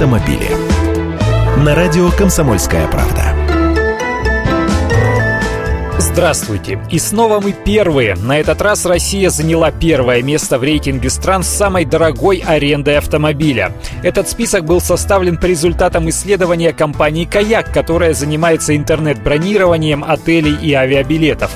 автомобили. На радио «Комсомольская правда». Здравствуйте! И снова мы первые. На этот раз Россия заняла первое место в рейтинге стран с самой дорогой арендой автомобиля. Этот список был составлен по результатам исследования компании «Каяк», которая занимается интернет-бронированием отелей и авиабилетов.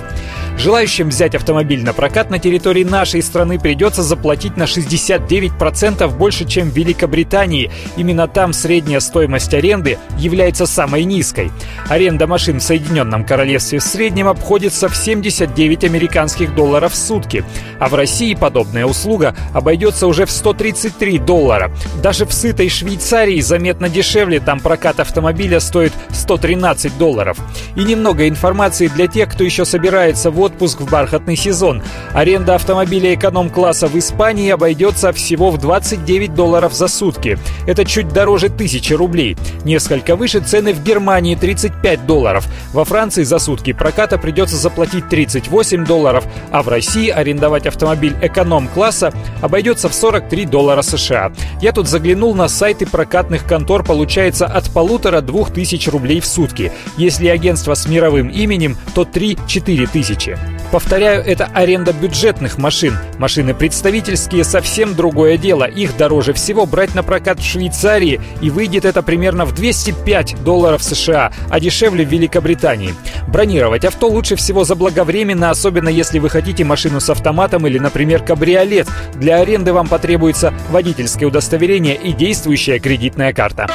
Желающим взять автомобиль на прокат на территории нашей страны придется заплатить на 69% больше, чем в Великобритании. Именно там средняя стоимость аренды является самой низкой. Аренда машин в Соединенном Королевстве в среднем обходится в 79 американских долларов в сутки, а в России подобная услуга обойдется уже в 133 доллара. Даже в сытой Швейцарии заметно дешевле, там прокат автомобиля стоит 113 долларов. И немного информации для тех, кто еще собирается в отпуск в бархатный сезон. Аренда автомобиля эконом-класса в Испании обойдется всего в 29 долларов за сутки. Это чуть дороже тысячи рублей. Несколько выше цены в Германии 35 долларов. Во Франции за сутки проката придется заплатить 38 долларов, а в России арендовать автомобиль эконом-класса обойдется в 43 доллара США. Я тут заглянул на сайты прокатных контор, получается от полутора-двух тысяч рублей в сутки. Если агентство с мировым именем, то 3-4 тысячи. Повторяю, это аренда бюджетных машин. Машины представительские совсем другое дело. Их дороже всего брать на прокат в Швейцарии, и выйдет это примерно в 205 долларов США, а дешевле в Великобритании. Бронировать авто лучше всего заблаговременно, особенно если вы хотите машину с автоматом или, например, кабриолет. Для аренды вам потребуется водительское удостоверение и действующая кредитная карта.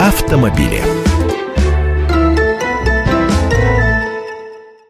Автомобили.